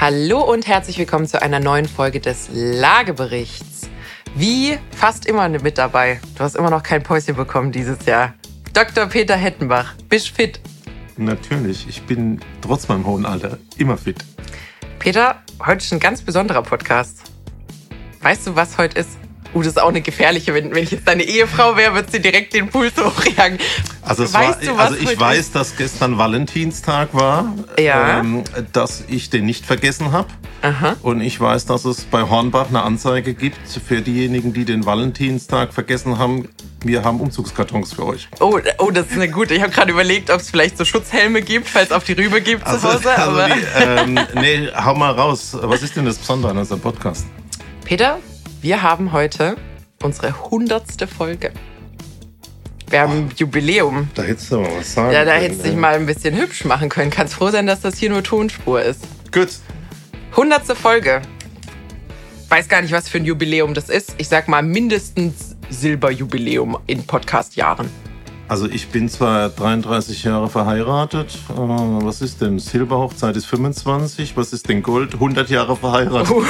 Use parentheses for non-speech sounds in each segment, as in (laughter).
Hallo und herzlich willkommen zu einer neuen Folge des Lageberichts. Wie fast immer mit dabei. Du hast immer noch kein Päuschen bekommen dieses Jahr. Dr. Peter Hettenbach, bist fit? Natürlich, ich bin trotz meinem hohen Alter immer fit. Peter, heute ist ein ganz besonderer Podcast. Weißt du, was heute ist? Uh, das ist auch eine gefährliche. Wenn, wenn ich jetzt deine Ehefrau wäre, würde sie direkt den Puls hochjagen. Also, es weißt war, du, also ich weiß, ist? dass gestern Valentinstag war, ja. ähm, dass ich den nicht vergessen habe. Und ich weiß, dass es bei Hornbach eine Anzeige gibt für diejenigen, die den Valentinstag vergessen haben. Wir haben Umzugskartons für euch. Oh, oh das ist eine gute. Ich habe gerade überlegt, ob es vielleicht so Schutzhelme gibt, falls es auf die Rübe gibt also, zu Hause. Also die, ähm, nee, hau mal raus. Was ist denn das Besondere an unserem Podcast? Peter, wir haben heute unsere hundertste Folge. Wir haben oh, Jubiläum. Da hättest du mal was sagen Ja, da hättest du dich mal ein bisschen hübsch machen können. Kannst froh sein, dass das hier nur Tonspur ist. Gut. Hundertste Folge. Weiß gar nicht, was für ein Jubiläum das ist. Ich sag mal mindestens Silberjubiläum in Podcast-Jahren. Also ich bin zwar 33 Jahre verheiratet. Äh, was ist denn? Silberhochzeit ist 25. Was ist denn Gold? 100 Jahre verheiratet. Oh,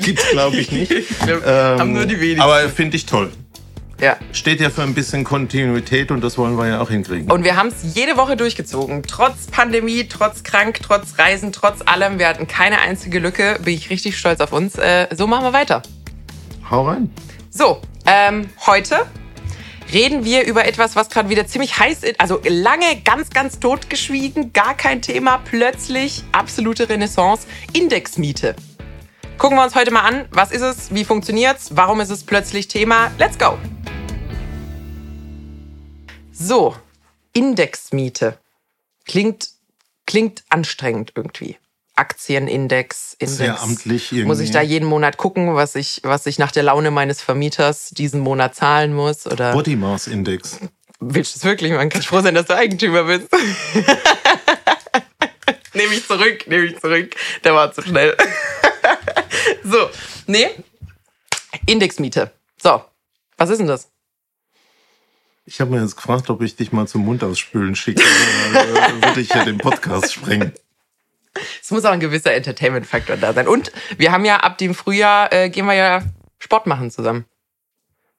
Gibt es, glaube ich, nicht. ähm, haben nur die wenigsten. Aber finde ich toll. Ja. Steht ja für ein bisschen Kontinuität und das wollen wir ja auch hinkriegen. Und wir haben es jede Woche durchgezogen. Trotz Pandemie, trotz krank, trotz Reisen, trotz allem. Wir hatten keine einzige Lücke. Bin ich richtig stolz auf uns. Äh, so machen wir weiter. Hau rein. So, ähm, heute reden wir über etwas, was gerade wieder ziemlich heiß ist. Also lange ganz, ganz totgeschwiegen, gar kein Thema. Plötzlich absolute Renaissance. Indexmiete. Gucken wir uns heute mal an, was ist es, wie funktioniert es, warum ist es plötzlich Thema. Let's go! So, Indexmiete. Klingt, klingt anstrengend irgendwie. Aktienindex, Index. Sehr amtlich irgendwie. Muss ich da jeden Monat gucken, was ich, was ich nach der Laune meines Vermieters diesen Monat zahlen muss? Oder Body Mass Index. Willst du es wirklich? Man kann froh sein, dass du Eigentümer bist. (laughs) nehme ich zurück, nehme ich zurück. Der war zu schnell. (laughs) so, nee. Indexmiete. So, was ist denn das? Ich habe mir jetzt gefragt, ob ich dich mal zum Mund ausspülen schicke. Dann würde ich ja den Podcast sprengen. Es muss auch ein gewisser Entertainment-Faktor da sein. Und wir haben ja ab dem Frühjahr, äh, gehen wir ja Sport machen zusammen.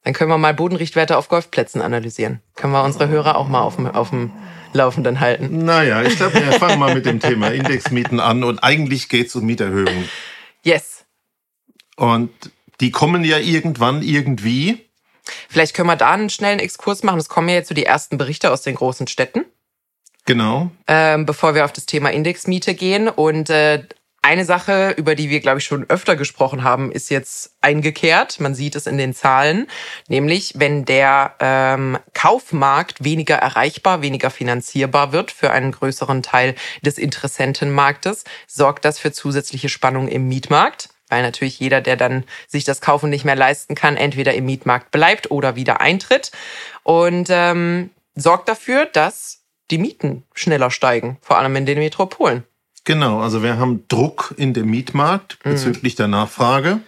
Dann können wir mal Bodenrichtwerte auf Golfplätzen analysieren. Können wir unsere Hörer auch mal auf dem, auf dem Laufenden halten. Naja, ich glaube, wir fangen mal mit dem Thema Indexmieten an. Und eigentlich geht es um Mieterhöhungen. Yes. Und die kommen ja irgendwann irgendwie. Vielleicht können wir da einen schnellen Exkurs machen. Es kommen ja jetzt so die ersten Berichte aus den großen Städten. Genau. Ähm, bevor wir auf das Thema Indexmiete gehen. Und äh, eine Sache, über die wir, glaube ich, schon öfter gesprochen haben, ist jetzt eingekehrt. Man sieht es in den Zahlen. Nämlich, wenn der ähm, Kaufmarkt weniger erreichbar, weniger finanzierbar wird für einen größeren Teil des Interessentenmarktes, sorgt das für zusätzliche Spannung im Mietmarkt weil natürlich jeder, der dann sich das Kaufen nicht mehr leisten kann, entweder im Mietmarkt bleibt oder wieder eintritt und ähm, sorgt dafür, dass die Mieten schneller steigen, vor allem in den Metropolen. Genau, also wir haben Druck in dem Mietmarkt mhm. bezüglich mhm. der Nachfrage.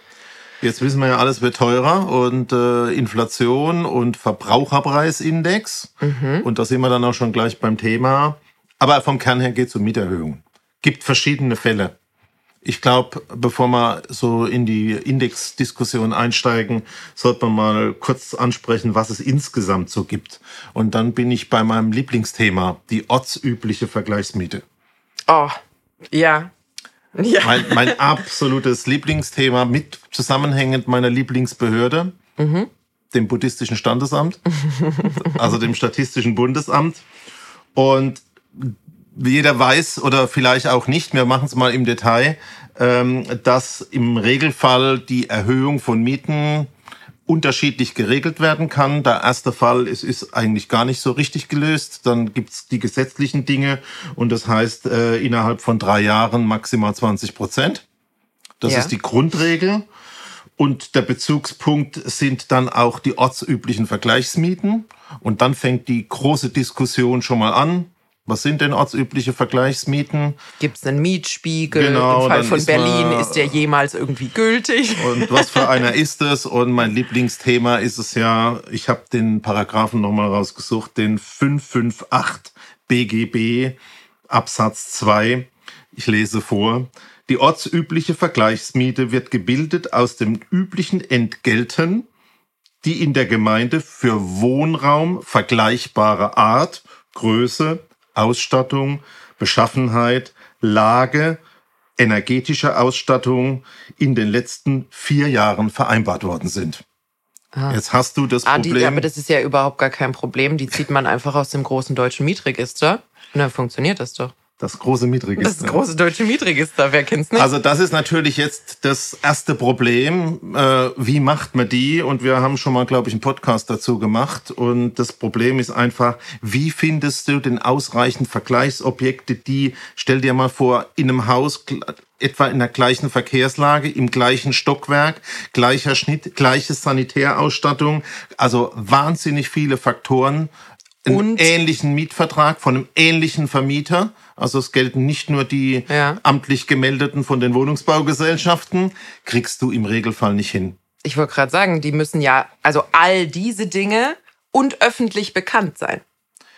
Jetzt wissen wir ja, alles wird teurer und äh, Inflation und Verbraucherpreisindex. Mhm. Und da sind wir dann auch schon gleich beim Thema. Aber vom Kern her geht es um Mieterhöhung. Gibt verschiedene Fälle. Ich glaube, bevor wir so in die Indexdiskussion einsteigen, sollte man mal kurz ansprechen, was es insgesamt so gibt. Und dann bin ich bei meinem Lieblingsthema, die ortsübliche Vergleichsmiete. Oh, ja. ja. Mein, mein absolutes Lieblingsthema mit zusammenhängend meiner Lieblingsbehörde, mhm. dem buddhistischen Standesamt, also dem Statistischen Bundesamt. Und jeder weiß oder vielleicht auch nicht, wir machen es mal im Detail, ähm, dass im Regelfall die Erhöhung von Mieten unterschiedlich geregelt werden kann. Der erste Fall es ist eigentlich gar nicht so richtig gelöst. Dann gibt's die gesetzlichen Dinge und das heißt äh, innerhalb von drei Jahren maximal 20 Prozent. Das ja. ist die Grundregel. Und der Bezugspunkt sind dann auch die ortsüblichen Vergleichsmieten. Und dann fängt die große Diskussion schon mal an. Was sind denn ortsübliche Vergleichsmieten? Gibt es einen Mietspiegel? Genau, Im Fall von ist Berlin ist der jemals irgendwie gültig? Und was für einer ist es? Und mein Lieblingsthema ist es ja, ich habe den Paragraphen nochmal rausgesucht, den 558 BGB Absatz 2. Ich lese vor. Die ortsübliche Vergleichsmiete wird gebildet aus den üblichen Entgelten, die in der Gemeinde für Wohnraum vergleichbarer Art, Größe, Ausstattung, Beschaffenheit, Lage, energetischer Ausstattung in den letzten vier Jahren vereinbart worden sind. Ah. Jetzt hast du das Problem. Ah, die, aber das ist ja überhaupt gar kein Problem. Die zieht man einfach aus dem großen deutschen Mietregister und dann funktioniert das doch. Das große Mietregister. Das große deutsche Mietregister, wer kennt's nicht? Also das ist natürlich jetzt das erste Problem. Äh, wie macht man die? Und wir haben schon mal, glaube ich, einen Podcast dazu gemacht. Und das Problem ist einfach, wie findest du denn ausreichend Vergleichsobjekte, die, stell dir mal vor, in einem Haus etwa in der gleichen Verkehrslage, im gleichen Stockwerk, gleicher Schnitt, gleiche Sanitärausstattung, also wahnsinnig viele Faktoren, einen ähnlichen Mietvertrag von einem ähnlichen Vermieter also es gelten nicht nur die ja. amtlich gemeldeten von den Wohnungsbaugesellschaften, kriegst du im Regelfall nicht hin. Ich wollte gerade sagen, die müssen ja, also all diese Dinge und öffentlich bekannt sein.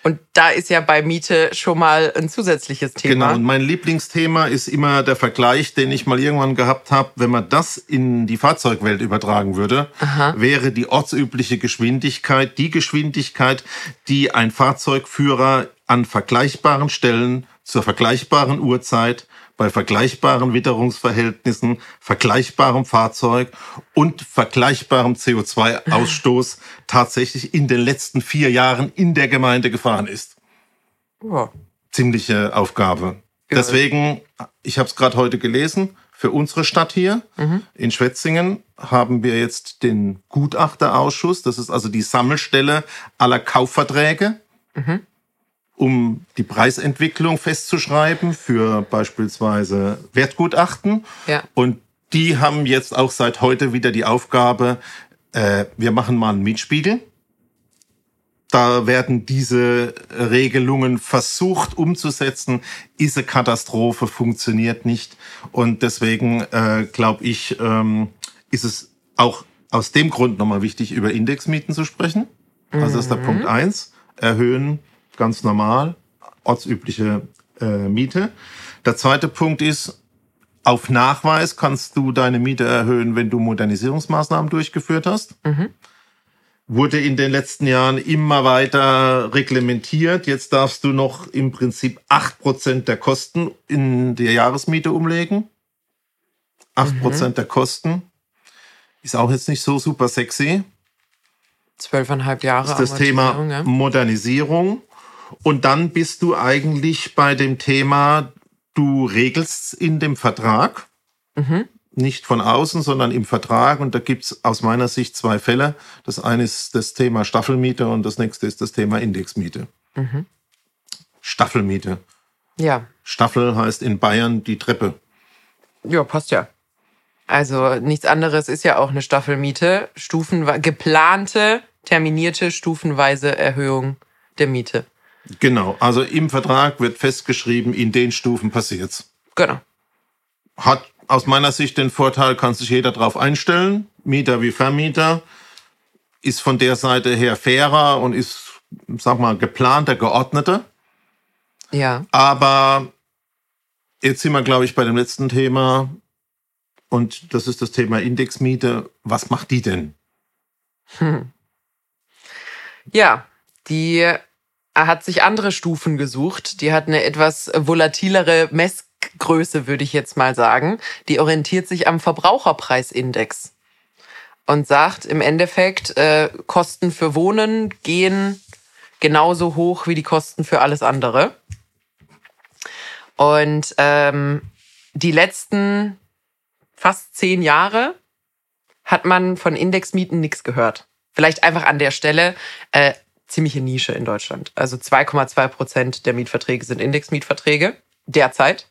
Und da ist ja bei Miete schon mal ein zusätzliches Thema. Genau, und mein Lieblingsthema ist immer der Vergleich, den ich mal irgendwann gehabt habe. Wenn man das in die Fahrzeugwelt übertragen würde, Aha. wäre die ortsübliche Geschwindigkeit die Geschwindigkeit, die ein Fahrzeugführer an vergleichbaren Stellen zur vergleichbaren Uhrzeit, bei vergleichbaren Witterungsverhältnissen, vergleichbarem Fahrzeug und vergleichbarem CO2-Ausstoß tatsächlich in den letzten vier Jahren in der Gemeinde gefahren ist. Ja. Ziemliche Aufgabe. Ja. Deswegen, ich habe es gerade heute gelesen, für unsere Stadt hier mhm. in Schwetzingen haben wir jetzt den Gutachterausschuss. Das ist also die Sammelstelle aller Kaufverträge. Mhm um die Preisentwicklung festzuschreiben für beispielsweise Wertgutachten. Ja. Und die haben jetzt auch seit heute wieder die Aufgabe, äh, wir machen mal einen Mietspiegel. Da werden diese Regelungen versucht umzusetzen. Ist eine Katastrophe, funktioniert nicht. Und deswegen äh, glaube ich, ähm, ist es auch aus dem Grund nochmal wichtig, über Indexmieten zu sprechen. Also das ist der mhm. Punkt eins. Erhöhen ganz normal, ortsübliche äh, Miete. Der zweite Punkt ist, auf Nachweis kannst du deine Miete erhöhen, wenn du Modernisierungsmaßnahmen durchgeführt hast. Mhm. Wurde in den letzten Jahren immer weiter reglementiert. Jetzt darfst du noch im Prinzip acht Prozent der Kosten in die Jahresmiete umlegen. Acht Prozent mhm. der Kosten. Ist auch jetzt nicht so super sexy. Zwölfeinhalb Jahre. Das ist das Thema ja. Modernisierung. Und dann bist du eigentlich bei dem Thema, du regelst in dem Vertrag, mhm. nicht von außen, sondern im Vertrag. Und da gibt's aus meiner Sicht zwei Fälle. Das eine ist das Thema Staffelmiete und das nächste ist das Thema Indexmiete. Mhm. Staffelmiete. Ja. Staffel heißt in Bayern die Treppe. Ja, passt ja. Also nichts anderes ist ja auch eine Staffelmiete. Stufen, geplante, terminierte, stufenweise Erhöhung der Miete. Genau, also im Vertrag wird festgeschrieben, in den Stufen passiert's. Genau. Hat aus meiner Sicht den Vorteil, kann sich jeder drauf einstellen, Mieter wie Vermieter, ist von der Seite her fairer und ist, sag mal, geplanter, geordneter. Ja. Aber jetzt sind wir, glaube ich, bei dem letzten Thema. Und das ist das Thema Indexmiete. Was macht die denn? Hm. (laughs) Ja, die hat sich andere Stufen gesucht. Die hat eine etwas volatilere Messgröße, würde ich jetzt mal sagen. Die orientiert sich am Verbraucherpreisindex und sagt im Endeffekt, äh, Kosten für Wohnen gehen genauso hoch wie die Kosten für alles andere. Und ähm, die letzten fast zehn Jahre hat man von Indexmieten nichts gehört. Vielleicht einfach an der Stelle. Äh, ziemliche Nische in Deutschland. Also 2,2 Prozent der Mietverträge sind Indexmietverträge derzeit.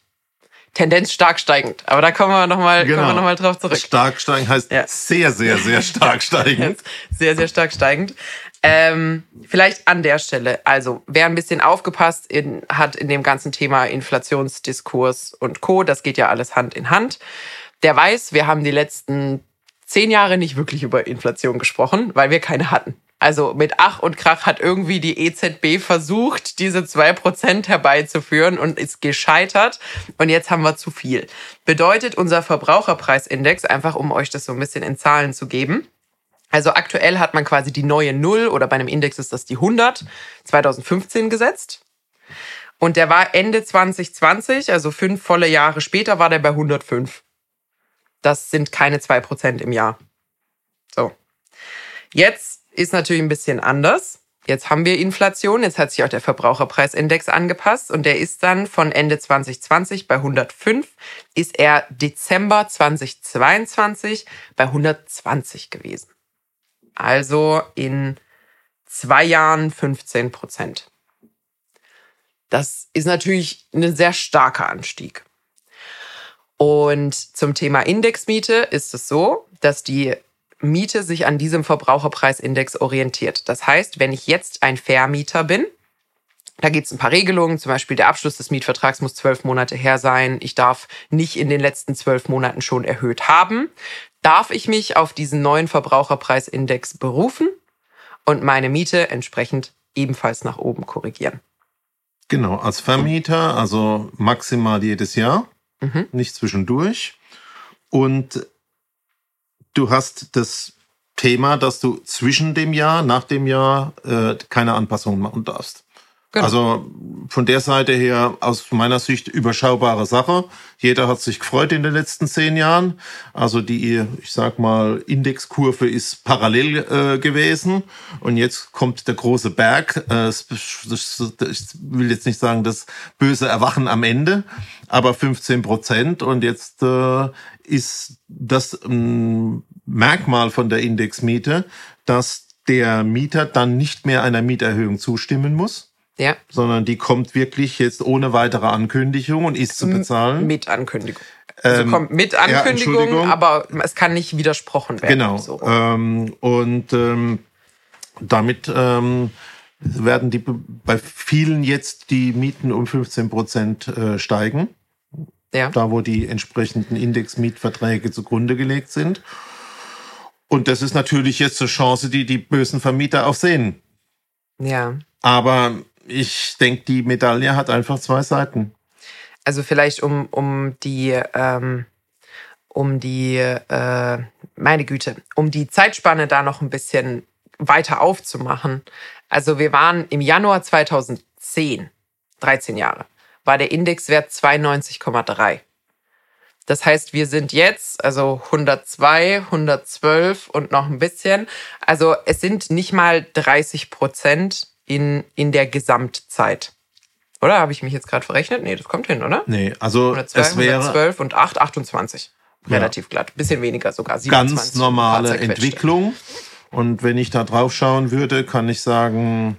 Tendenz stark steigend. Aber da kommen wir nochmal genau. noch drauf zurück. Stark steigend heißt ja. sehr, sehr, sehr stark (laughs) steigend. sehr, sehr stark steigend. Ähm, vielleicht an der Stelle. Also, wer ein bisschen aufgepasst in, hat in dem ganzen Thema Inflationsdiskurs und Co., das geht ja alles Hand in Hand, der weiß, wir haben die letzten zehn Jahre nicht wirklich über Inflation gesprochen, weil wir keine hatten. Also mit Ach und Krach hat irgendwie die EZB versucht, diese 2% herbeizuführen und ist gescheitert. Und jetzt haben wir zu viel. Bedeutet unser Verbraucherpreisindex, einfach um euch das so ein bisschen in Zahlen zu geben. Also aktuell hat man quasi die neue Null oder bei einem Index ist das die 100, 2015 gesetzt. Und der war Ende 2020, also fünf volle Jahre später, war der bei 105. Das sind keine 2% im Jahr. So. Jetzt ist natürlich ein bisschen anders. Jetzt haben wir Inflation, jetzt hat sich auch der Verbraucherpreisindex angepasst und der ist dann von Ende 2020 bei 105, ist er Dezember 2022 bei 120 gewesen. Also in zwei Jahren 15 Prozent. Das ist natürlich ein sehr starker Anstieg. Und zum Thema Indexmiete ist es so, dass die Miete sich an diesem Verbraucherpreisindex orientiert. Das heißt, wenn ich jetzt ein Vermieter bin, da gibt es ein paar Regelungen, zum Beispiel der Abschluss des Mietvertrags muss zwölf Monate her sein. Ich darf nicht in den letzten zwölf Monaten schon erhöht haben. Darf ich mich auf diesen neuen Verbraucherpreisindex berufen und meine Miete entsprechend ebenfalls nach oben korrigieren? Genau, als Vermieter, also maximal jedes Jahr, mhm. nicht zwischendurch. Und du hast das Thema, dass du zwischen dem Jahr, nach dem Jahr äh, keine Anpassungen machen darfst. Genau. Also von der Seite her aus meiner Sicht überschaubare Sache. Jeder hat sich gefreut in den letzten zehn Jahren. Also die, ich sag mal, Indexkurve ist parallel äh, gewesen und jetzt kommt der große Berg. Äh, ich will jetzt nicht sagen das böse Erwachen am Ende, aber 15 Prozent und jetzt äh, ist das ein Merkmal von der Indexmiete, dass der Mieter dann nicht mehr einer Mieterhöhung zustimmen muss ja. Sondern die kommt wirklich jetzt ohne weitere Ankündigung und ist zu bezahlen. Mit Ankündigung. Also ähm, kommt mit Ankündigung, ja, aber es kann nicht widersprochen werden. Genau. So. Ähm, und ähm, damit ähm, werden die bei vielen jetzt die Mieten um 15 Prozent äh, steigen. Ja. Da, wo die entsprechenden Indexmietverträge zugrunde gelegt sind. Und das ist natürlich jetzt eine Chance, die die bösen Vermieter auch sehen. Ja. Aber ich denke, die Medaille hat einfach zwei Seiten. Also vielleicht um, um die, ähm, um die, äh, meine Güte, um die Zeitspanne da noch ein bisschen weiter aufzumachen. Also wir waren im Januar 2010, 13 Jahre, war der Indexwert 92,3. Das heißt, wir sind jetzt, also 102, 112 und noch ein bisschen. Also es sind nicht mal 30 Prozent in, in der Gesamtzeit. Oder habe ich mich jetzt gerade verrechnet? Nee, das kommt hin, oder? Nee, also 102, es wäre 112 und 8, 28. Relativ ja. glatt. Bisschen weniger sogar. 27, Ganz normale Entwicklung. Und wenn ich da drauf schauen würde, kann ich sagen,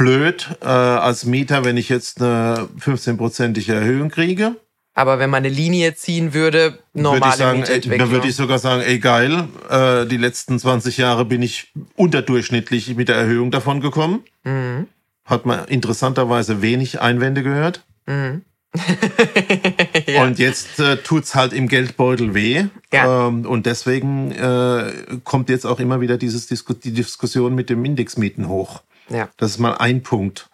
blöd äh, als Mieter, wenn ich jetzt eine 15-prozentige Erhöhung kriege. Aber wenn man eine Linie ziehen würde, normale würde sagen, Mietentwicklung. Dann würde ich sogar sagen, ey geil, äh, die letzten 20 Jahre bin ich unterdurchschnittlich mit der Erhöhung davon gekommen. Mhm. Hat man interessanterweise wenig Einwände gehört. Mhm. (laughs) ja. Und jetzt äh, es halt im Geldbeutel weh. Ja. Ähm, und deswegen äh, kommt jetzt auch immer wieder dieses Disku die Diskussion mit dem Indexmieten hoch. Ja. Das ist mal ein Punkt.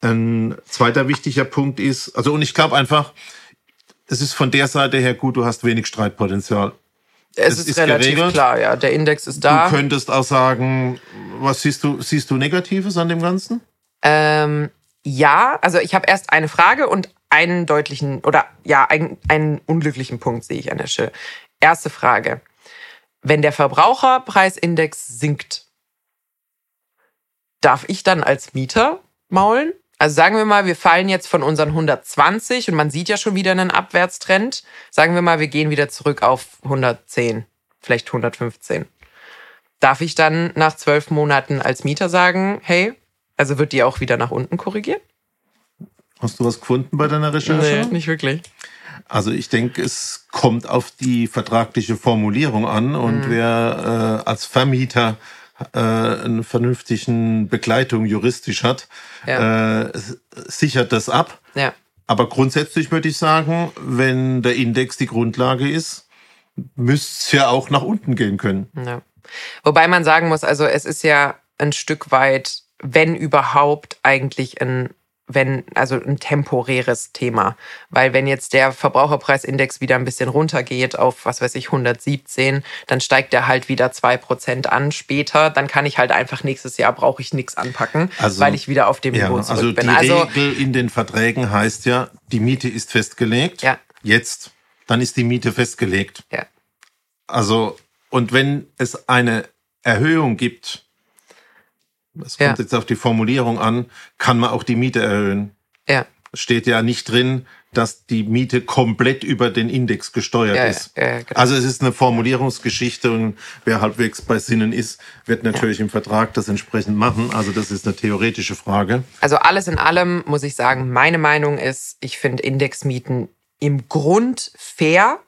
Ein zweiter wichtiger Punkt ist, also und ich glaube einfach, es ist von der Seite her gut, du hast wenig Streitpotenzial. Es, es ist, ist, relativ geregelt. klar, ja. Der Index ist da. Du könntest auch sagen, was siehst du, siehst du Negatives an dem Ganzen? Ähm, ja, also ich habe erst eine Frage und einen deutlichen oder ja, einen, einen unglücklichen Punkt sehe ich an der Stelle. Erste Frage. Wenn der Verbraucherpreisindex sinkt, darf ich dann als Mieter maulen? Also sagen wir mal, wir fallen jetzt von unseren 120 und man sieht ja schon wieder einen Abwärtstrend. Sagen wir mal, wir gehen wieder zurück auf 110, vielleicht 115. Darf ich dann nach zwölf Monaten als Mieter sagen, hey, also wird die auch wieder nach unten korrigiert? Hast du was gefunden bei deiner Recherche? Nee, nicht wirklich. Also ich denke, es kommt auf die vertragliche Formulierung an und mhm. wer äh, als Vermieter äh, eine vernünftigen Begleitung juristisch hat, ja. äh, sichert das ab. Ja. Aber grundsätzlich würde ich sagen, wenn der Index die Grundlage ist, müsste es ja auch nach unten gehen können. Ja. Wobei man sagen muss, also es ist ja ein Stück weit, wenn überhaupt, eigentlich ein wenn, also ein temporäres Thema. Weil wenn jetzt der Verbraucherpreisindex wieder ein bisschen runtergeht auf, was weiß ich, 117, dann steigt der halt wieder zwei Prozent an später. Dann kann ich halt einfach nächstes Jahr brauche ich nichts anpacken, also, weil ich wieder auf dem ja, Niveau zurück also bin. Die also Regel in den Verträgen heißt ja, die Miete ist festgelegt. Ja. Jetzt, dann ist die Miete festgelegt. Ja. Also, und wenn es eine Erhöhung gibt, es kommt ja. jetzt auf die Formulierung an, kann man auch die Miete erhöhen. Ja. Es steht ja nicht drin, dass die Miete komplett über den Index gesteuert ja, ist. Ja, genau. Also es ist eine Formulierungsgeschichte und wer halbwegs bei Sinnen ist, wird natürlich im Vertrag das entsprechend machen. Also das ist eine theoretische Frage. Also alles in allem muss ich sagen, meine Meinung ist, ich finde Indexmieten im Grund fair,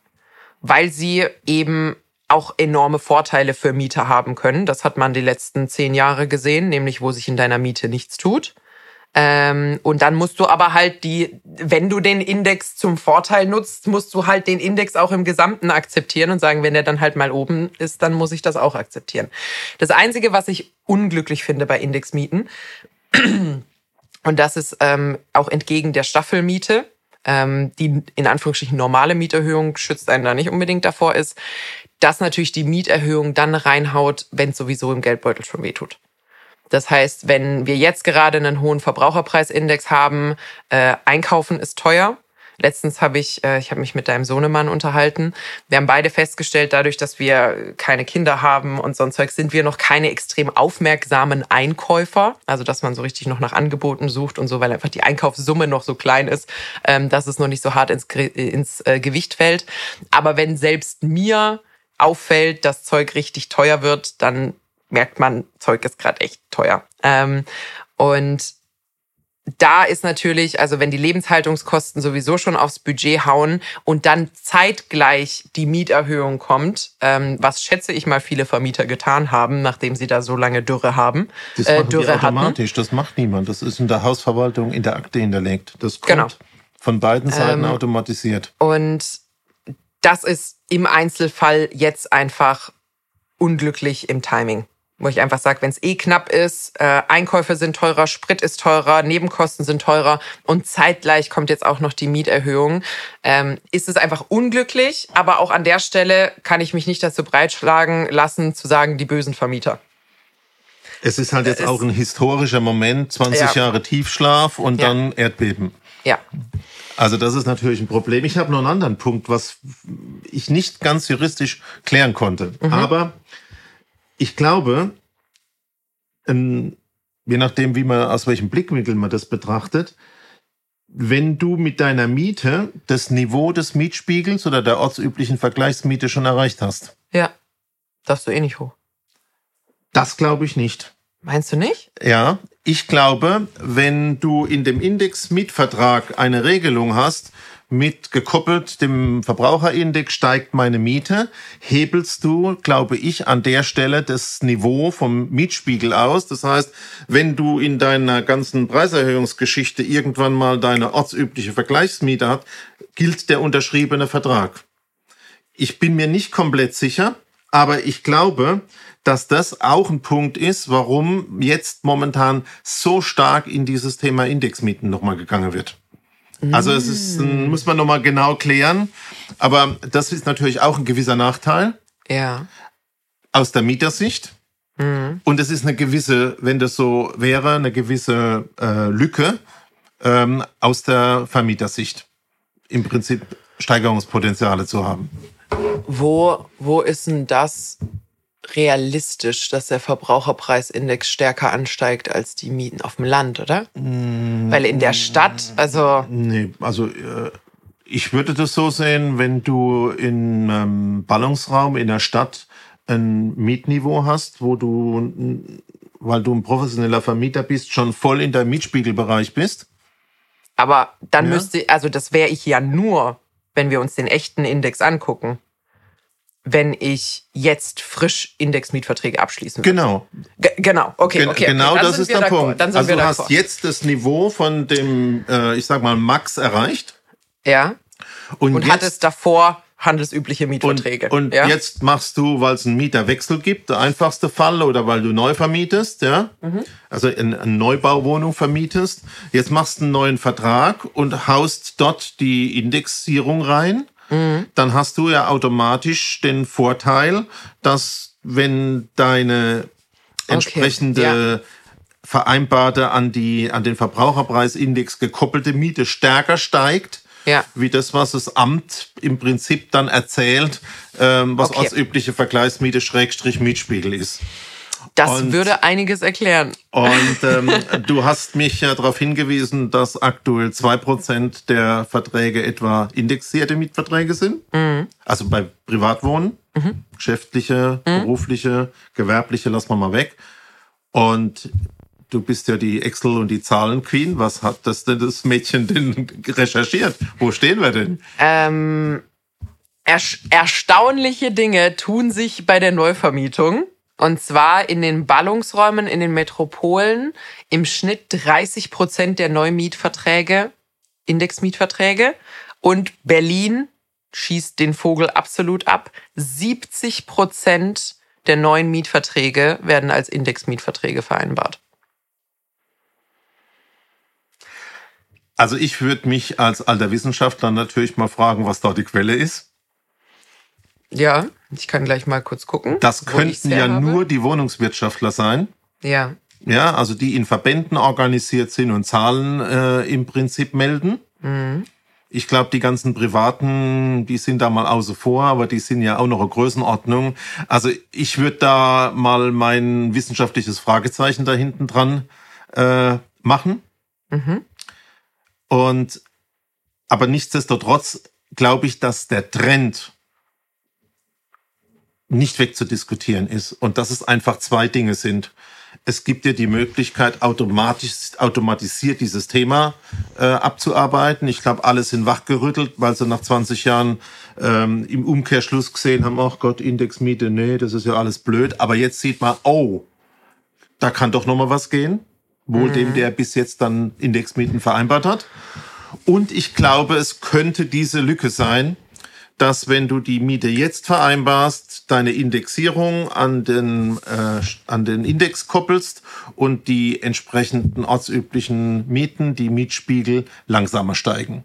weil sie eben auch enorme Vorteile für Mieter haben können. Das hat man die letzten zehn Jahre gesehen, nämlich wo sich in deiner Miete nichts tut. Ähm, und dann musst du aber halt die, wenn du den Index zum Vorteil nutzt, musst du halt den Index auch im Gesamten akzeptieren und sagen, wenn der dann halt mal oben ist, dann muss ich das auch akzeptieren. Das Einzige, was ich unglücklich finde bei Indexmieten, (clears throat) und das ist ähm, auch entgegen der Staffelmiete, ähm, die in Anführungsstrichen normale Mieterhöhung schützt einen da nicht unbedingt davor ist, dass natürlich die Mieterhöhung dann reinhaut, wenn es sowieso im Geldbeutel schon wehtut. Das heißt, wenn wir jetzt gerade einen hohen Verbraucherpreisindex haben, äh, einkaufen ist teuer. Letztens habe ich, äh, ich habe mich mit deinem Sohnemann unterhalten. Wir haben beide festgestellt, dadurch, dass wir keine Kinder haben und sonst sind wir noch keine extrem aufmerksamen Einkäufer. Also, dass man so richtig noch nach Angeboten sucht und so, weil einfach die Einkaufssumme noch so klein ist, ähm, dass es noch nicht so hart ins, ins äh, Gewicht fällt. Aber wenn selbst mir auffällt, dass Zeug richtig teuer wird, dann merkt man, Zeug ist gerade echt teuer. Ähm, und da ist natürlich, also wenn die Lebenshaltungskosten sowieso schon aufs Budget hauen und dann zeitgleich die Mieterhöhung kommt, ähm, was schätze ich mal viele Vermieter getan haben, nachdem sie da so lange Dürre haben. Das äh, machen Dürre automatisch, hatten. das macht niemand. Das ist in der Hausverwaltung in der Akte hinterlegt. Das kommt genau. von beiden Seiten ähm, automatisiert. Und das ist im Einzelfall jetzt einfach unglücklich im Timing. Wo ich einfach sage, wenn es eh knapp ist, äh, Einkäufe sind teurer, Sprit ist teurer, Nebenkosten sind teurer und zeitgleich kommt jetzt auch noch die Mieterhöhung, ähm, ist es einfach unglücklich. Aber auch an der Stelle kann ich mich nicht dazu breitschlagen lassen, zu sagen, die bösen Vermieter. Es ist halt jetzt auch ein historischer Moment, 20 ja. Jahre Tiefschlaf und ja. dann Erdbeben. Ja. Also das ist natürlich ein Problem. Ich habe noch einen anderen Punkt, was ich nicht ganz juristisch klären konnte. Mhm. Aber ich glaube, ähm, je nachdem, wie man aus welchem Blickwinkel man das betrachtet, wenn du mit deiner Miete das Niveau des Mietspiegels oder der ortsüblichen Vergleichsmiete schon erreicht hast. Ja, darfst du eh nicht hoch. Das glaube ich nicht. Meinst du nicht? Ja, ich glaube, wenn du in dem Index-Mietvertrag eine Regelung hast, mit gekoppelt dem Verbraucherindex steigt meine Miete, hebelst du, glaube ich, an der Stelle das Niveau vom Mietspiegel aus. Das heißt, wenn du in deiner ganzen Preiserhöhungsgeschichte irgendwann mal deine ortsübliche Vergleichsmiete hast, gilt der unterschriebene Vertrag. Ich bin mir nicht komplett sicher, aber ich glaube, dass das auch ein Punkt ist, warum jetzt momentan so stark in dieses Thema Indexmieten nochmal gegangen wird. Also es ist, mm. muss man nochmal genau klären. Aber das ist natürlich auch ein gewisser Nachteil. Ja. Aus der Mietersicht. Mhm. Und es ist eine gewisse, wenn das so wäre, eine gewisse äh, Lücke ähm, aus der Vermietersicht. Im Prinzip Steigerungspotenziale zu haben. Wo, wo ist denn das realistisch, dass der Verbraucherpreisindex stärker ansteigt als die Mieten auf dem Land, oder? Mm, Weil in der Stadt, also. Nee, also äh, ich würde das so sehen, wenn du in einem Ballungsraum in der Stadt ein Mietniveau hast, wo du, weil du ein professioneller Vermieter bist, schon voll in deinem Mietspiegelbereich bist. Aber dann ja. müsste, also das wäre ich ja nur, wenn wir uns den echten Index angucken wenn ich jetzt frisch Indexmietverträge abschließen will. Genau. G genau, okay, okay. Genau okay. das ist der Punkt. also du hast jetzt das Niveau von dem, äh, ich sag mal, Max erreicht. Ja. Und, und jetzt, hattest davor handelsübliche Mietverträge. Und, und ja? jetzt machst du, weil es einen Mieterwechsel gibt, der einfachste Fall, oder weil du neu vermietest, ja, mhm. also in eine Neubauwohnung vermietest. Jetzt machst du einen neuen Vertrag und haust dort die Indexierung rein. Dann hast du ja automatisch den Vorteil, dass wenn deine entsprechende okay, ja. vereinbarte an die an den Verbraucherpreisindex gekoppelte Miete stärker steigt, ja. wie das, was das Amt im Prinzip dann erzählt, ähm, was okay. ortsübliche Vergleichsmiete Schrägstrich Mietspiegel ist. Das und, würde einiges erklären. Und ähm, (laughs) du hast mich ja darauf hingewiesen, dass aktuell zwei Prozent der Verträge etwa indexierte Mietverträge sind. Mhm. Also bei Privatwohnen, mhm. geschäftliche, mhm. berufliche, gewerbliche lassen wir mal weg. Und du bist ja die Excel- und die Zahlen-Queen. Was hat das denn das Mädchen denn recherchiert? Wo stehen wir denn? Ähm, er erstaunliche Dinge tun sich bei der Neuvermietung. Und zwar in den Ballungsräumen, in den Metropolen im Schnitt 30 Prozent der Neumietverträge, Indexmietverträge. Und Berlin schießt den Vogel absolut ab. 70 Prozent der neuen Mietverträge werden als Indexmietverträge vereinbart. Also ich würde mich als alter Wissenschaftler natürlich mal fragen, was da die Quelle ist. Ja, ich kann gleich mal kurz gucken. Das könnten ja habe. nur die Wohnungswirtschaftler sein. Ja. Ja, also die in Verbänden organisiert sind und Zahlen äh, im Prinzip melden. Mhm. Ich glaube, die ganzen Privaten, die sind da mal außen vor, aber die sind ja auch noch eine Größenordnung. Also ich würde da mal mein wissenschaftliches Fragezeichen da hinten dran äh, machen. Mhm. Und aber nichtsdestotrotz glaube ich, dass der Trend nicht wegzudiskutieren ist und dass es einfach zwei Dinge sind. Es gibt dir die Möglichkeit, automatisch, automatisiert dieses Thema äh, abzuarbeiten. Ich glaube, alle sind wachgerüttelt, weil sie nach 20 Jahren ähm, im Umkehrschluss gesehen haben, ach Gott, Indexmiete, nee, das ist ja alles blöd. Aber jetzt sieht man, oh, da kann doch noch mal was gehen wohl mhm. dem, der bis jetzt dann Indexmieten vereinbart hat. Und ich glaube, es könnte diese Lücke sein, dass wenn du die Miete jetzt vereinbarst, deine Indexierung an den, äh, an den Index koppelst und die entsprechenden ortsüblichen Mieten, die Mietspiegel langsamer steigen.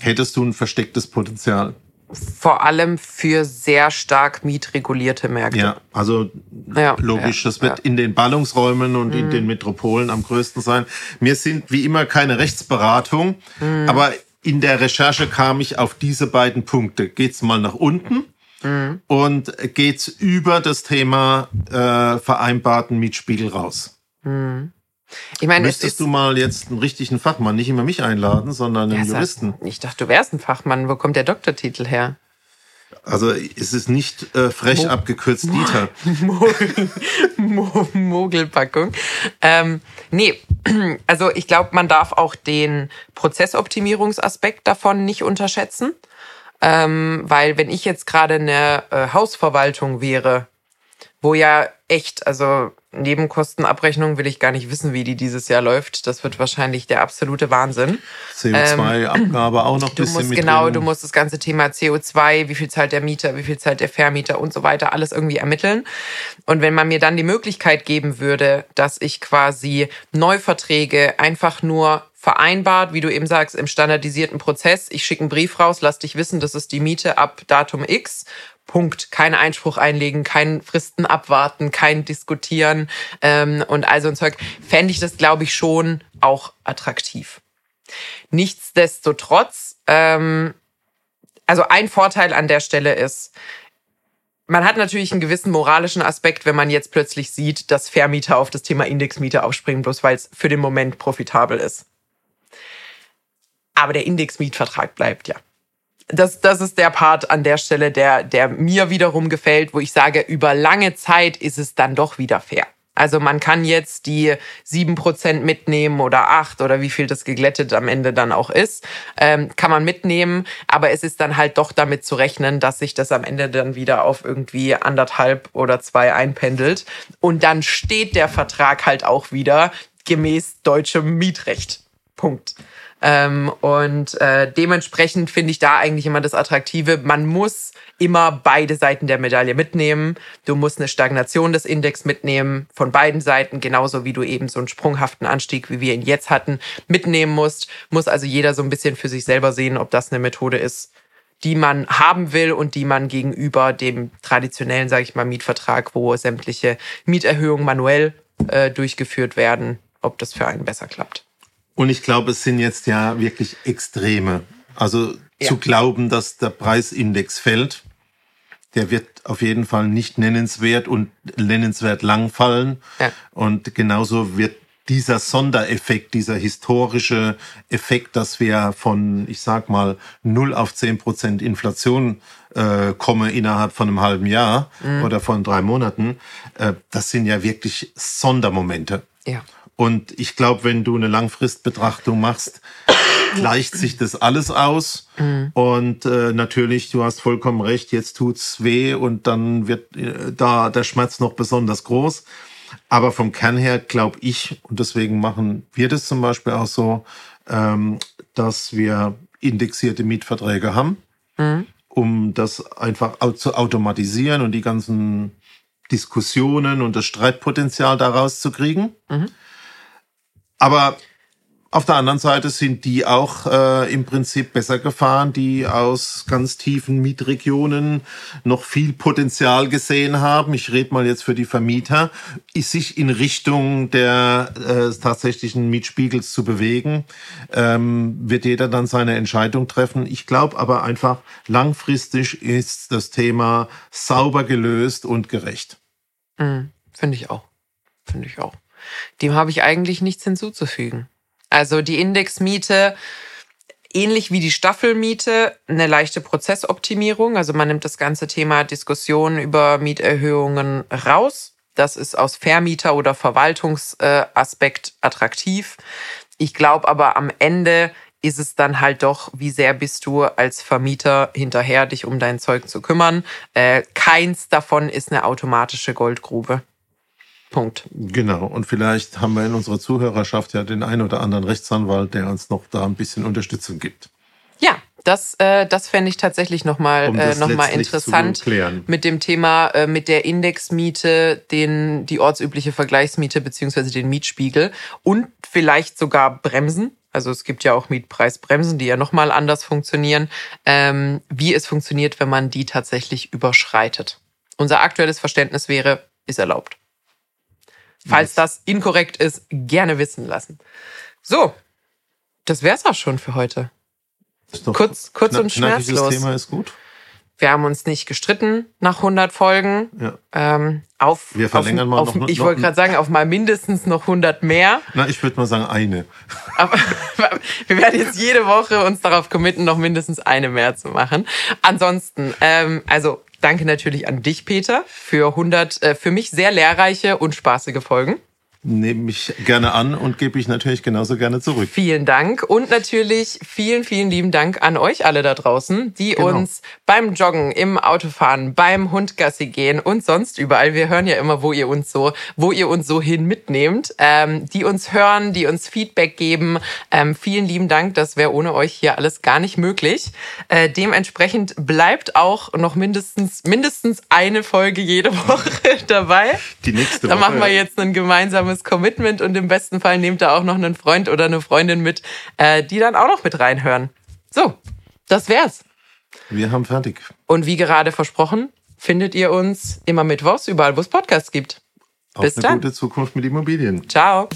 Hättest du ein verstecktes Potenzial? vor allem für sehr stark mietregulierte Märkte. Ja, also ja, logisch, ja, das wird ja. in den Ballungsräumen und mhm. in den Metropolen am größten sein. Wir sind wie immer keine Rechtsberatung, mhm. aber in der Recherche kam ich auf diese beiden Punkte. Geht's mal nach unten mhm. und geht's über das Thema äh, vereinbarten Mietspiegel raus. Mhm. Ich meine, Müsstest du mal jetzt einen richtigen Fachmann, nicht immer mich einladen, sondern einen ja, Juristen. Ich dachte, du wärst ein Fachmann. Wo kommt der Doktortitel her? Also es ist nicht äh, frech Mo abgekürzt Mo Dieter. (laughs) Mo Mogelpackung. Ähm, nee, (clears throat) also ich glaube, man darf auch den Prozessoptimierungsaspekt davon nicht unterschätzen. Ähm, weil wenn ich jetzt gerade eine äh, Hausverwaltung wäre, wo ja echt, also Nebenkostenabrechnung will ich gar nicht wissen, wie die dieses Jahr läuft. Das wird wahrscheinlich der absolute Wahnsinn. CO2-Abgabe ähm, auch noch ein bisschen musst, mit Genau, drin. du musst das ganze Thema CO2, wie viel zahlt der Mieter, wie viel zahlt der Vermieter und so weiter, alles irgendwie ermitteln. Und wenn man mir dann die Möglichkeit geben würde, dass ich quasi Neuverträge einfach nur vereinbart, wie du eben sagst, im standardisierten Prozess. Ich schicke einen Brief raus, lass dich wissen, das ist die Miete ab Datum X Punkt. Kein Einspruch einlegen, kein Fristen abwarten, kein Diskutieren ähm, und all so ein Zeug, fände ich das, glaube ich, schon auch attraktiv. Nichtsdestotrotz, ähm, also ein Vorteil an der Stelle ist, man hat natürlich einen gewissen moralischen Aspekt, wenn man jetzt plötzlich sieht, dass Vermieter auf das Thema Indexmiete aufspringen, bloß weil es für den Moment profitabel ist. Aber der Indexmietvertrag bleibt ja das, das ist der Part an der Stelle, der, der mir wiederum gefällt, wo ich sage, über lange Zeit ist es dann doch wieder fair. Also man kann jetzt die sieben Prozent mitnehmen oder acht oder wie viel das geglättet am Ende dann auch ist, ähm, kann man mitnehmen. Aber es ist dann halt doch damit zu rechnen, dass sich das am Ende dann wieder auf irgendwie anderthalb oder zwei einpendelt. Und dann steht der Vertrag halt auch wieder gemäß deutschem Mietrecht. Punkt. Ähm, und äh, dementsprechend finde ich da eigentlich immer das Attraktive. Man muss immer beide Seiten der Medaille mitnehmen. Du musst eine Stagnation des Index mitnehmen von beiden Seiten, genauso wie du eben so einen sprunghaften Anstieg, wie wir ihn jetzt hatten, mitnehmen musst. Muss also jeder so ein bisschen für sich selber sehen, ob das eine Methode ist, die man haben will und die man gegenüber dem traditionellen, sage ich mal, Mietvertrag, wo sämtliche Mieterhöhungen manuell äh, durchgeführt werden, ob das für einen besser klappt. Und ich glaube, es sind jetzt ja wirklich Extreme. Also ja. zu glauben, dass der Preisindex fällt, der wird auf jeden Fall nicht nennenswert und nennenswert lang fallen. Ja. Und genauso wird dieser Sondereffekt, dieser historische Effekt, dass wir von, ich sag mal, 0 auf 10 Prozent Inflation äh, komme innerhalb von einem halben Jahr mhm. oder von drei Monaten, äh, das sind ja wirklich Sondermomente. Ja. Und ich glaube, wenn du eine Langfristbetrachtung machst, gleicht sich das alles aus. Mhm. Und äh, natürlich, du hast vollkommen recht, jetzt tut's weh und dann wird äh, da der Schmerz noch besonders groß. Aber vom Kern her glaube ich, und deswegen machen wir das zum Beispiel auch so, ähm, dass wir indexierte Mietverträge haben, mhm. um das einfach zu automatisieren und die ganzen Diskussionen und das Streitpotenzial daraus zu kriegen. Mhm. Aber auf der anderen Seite sind die auch äh, im Prinzip besser gefahren, die aus ganz tiefen Mietregionen noch viel Potenzial gesehen haben. Ich rede mal jetzt für die Vermieter, sich in Richtung der äh, tatsächlichen Mietspiegels zu bewegen, ähm, wird jeder dann seine Entscheidung treffen. Ich glaube aber einfach, langfristig ist das Thema sauber gelöst und gerecht. Mhm, Finde ich auch. Finde ich auch. Dem habe ich eigentlich nichts hinzuzufügen. Also die Indexmiete, ähnlich wie die Staffelmiete, eine leichte Prozessoptimierung. Also man nimmt das ganze Thema Diskussion über Mieterhöhungen raus. Das ist aus Vermieter- oder Verwaltungsaspekt attraktiv. Ich glaube aber am Ende ist es dann halt doch, wie sehr bist du als Vermieter hinterher, dich um dein Zeug zu kümmern. Äh, keins davon ist eine automatische Goldgrube. Punkt. Genau. Und vielleicht haben wir in unserer Zuhörerschaft ja den einen oder anderen Rechtsanwalt, der uns noch da ein bisschen Unterstützung gibt. Ja, das, äh, das fände ich tatsächlich nochmal um äh, noch interessant mit dem Thema äh, mit der Indexmiete, den, die ortsübliche Vergleichsmiete beziehungsweise den Mietspiegel und vielleicht sogar Bremsen. Also es gibt ja auch Mietpreisbremsen, die ja nochmal anders funktionieren, ähm, wie es funktioniert, wenn man die tatsächlich überschreitet. Unser aktuelles Verständnis wäre, ist erlaubt. Falls das inkorrekt ist, gerne wissen lassen. So, das wär's auch schon für heute. Kurz, kurz und schmerzlos. Thema ist gut. Wir haben uns nicht gestritten nach 100 Folgen. Ja. Ähm, auf, Wir verlängern auf, mal auf, noch. Ich wollte gerade sagen, auf mal mindestens noch 100 mehr. Na, ich würde mal sagen eine. Aber (laughs) wir werden jetzt jede Woche uns darauf committen, noch mindestens eine mehr zu machen. Ansonsten, ähm, also Danke natürlich an dich, Peter, für 100 äh, für mich sehr lehrreiche und spaßige Folgen nehme mich gerne an und gebe ich natürlich genauso gerne zurück. Vielen Dank und natürlich vielen, vielen lieben Dank an euch alle da draußen, die genau. uns beim Joggen, im Autofahren, beim Hundgassi gehen und sonst überall. Wir hören ja immer, wo ihr uns so, wo ihr uns so hin mitnehmt, ähm, die uns hören, die uns Feedback geben. Ähm, vielen lieben Dank. Das wäre ohne euch hier alles gar nicht möglich. Äh, dementsprechend bleibt auch noch mindestens mindestens eine Folge jede (laughs) Woche dabei. Die nächste Woche. Da machen wir jetzt ein gemeinsames volles Commitment und im besten Fall nehmt ihr auch noch einen Freund oder eine Freundin mit, äh, die dann auch noch mit reinhören. So, das wär's. Wir haben fertig. Und wie gerade versprochen, findet ihr uns immer mittwochs überall, wo es Podcasts gibt. Auf Bis eine dann. gute Zukunft mit Immobilien. Ciao.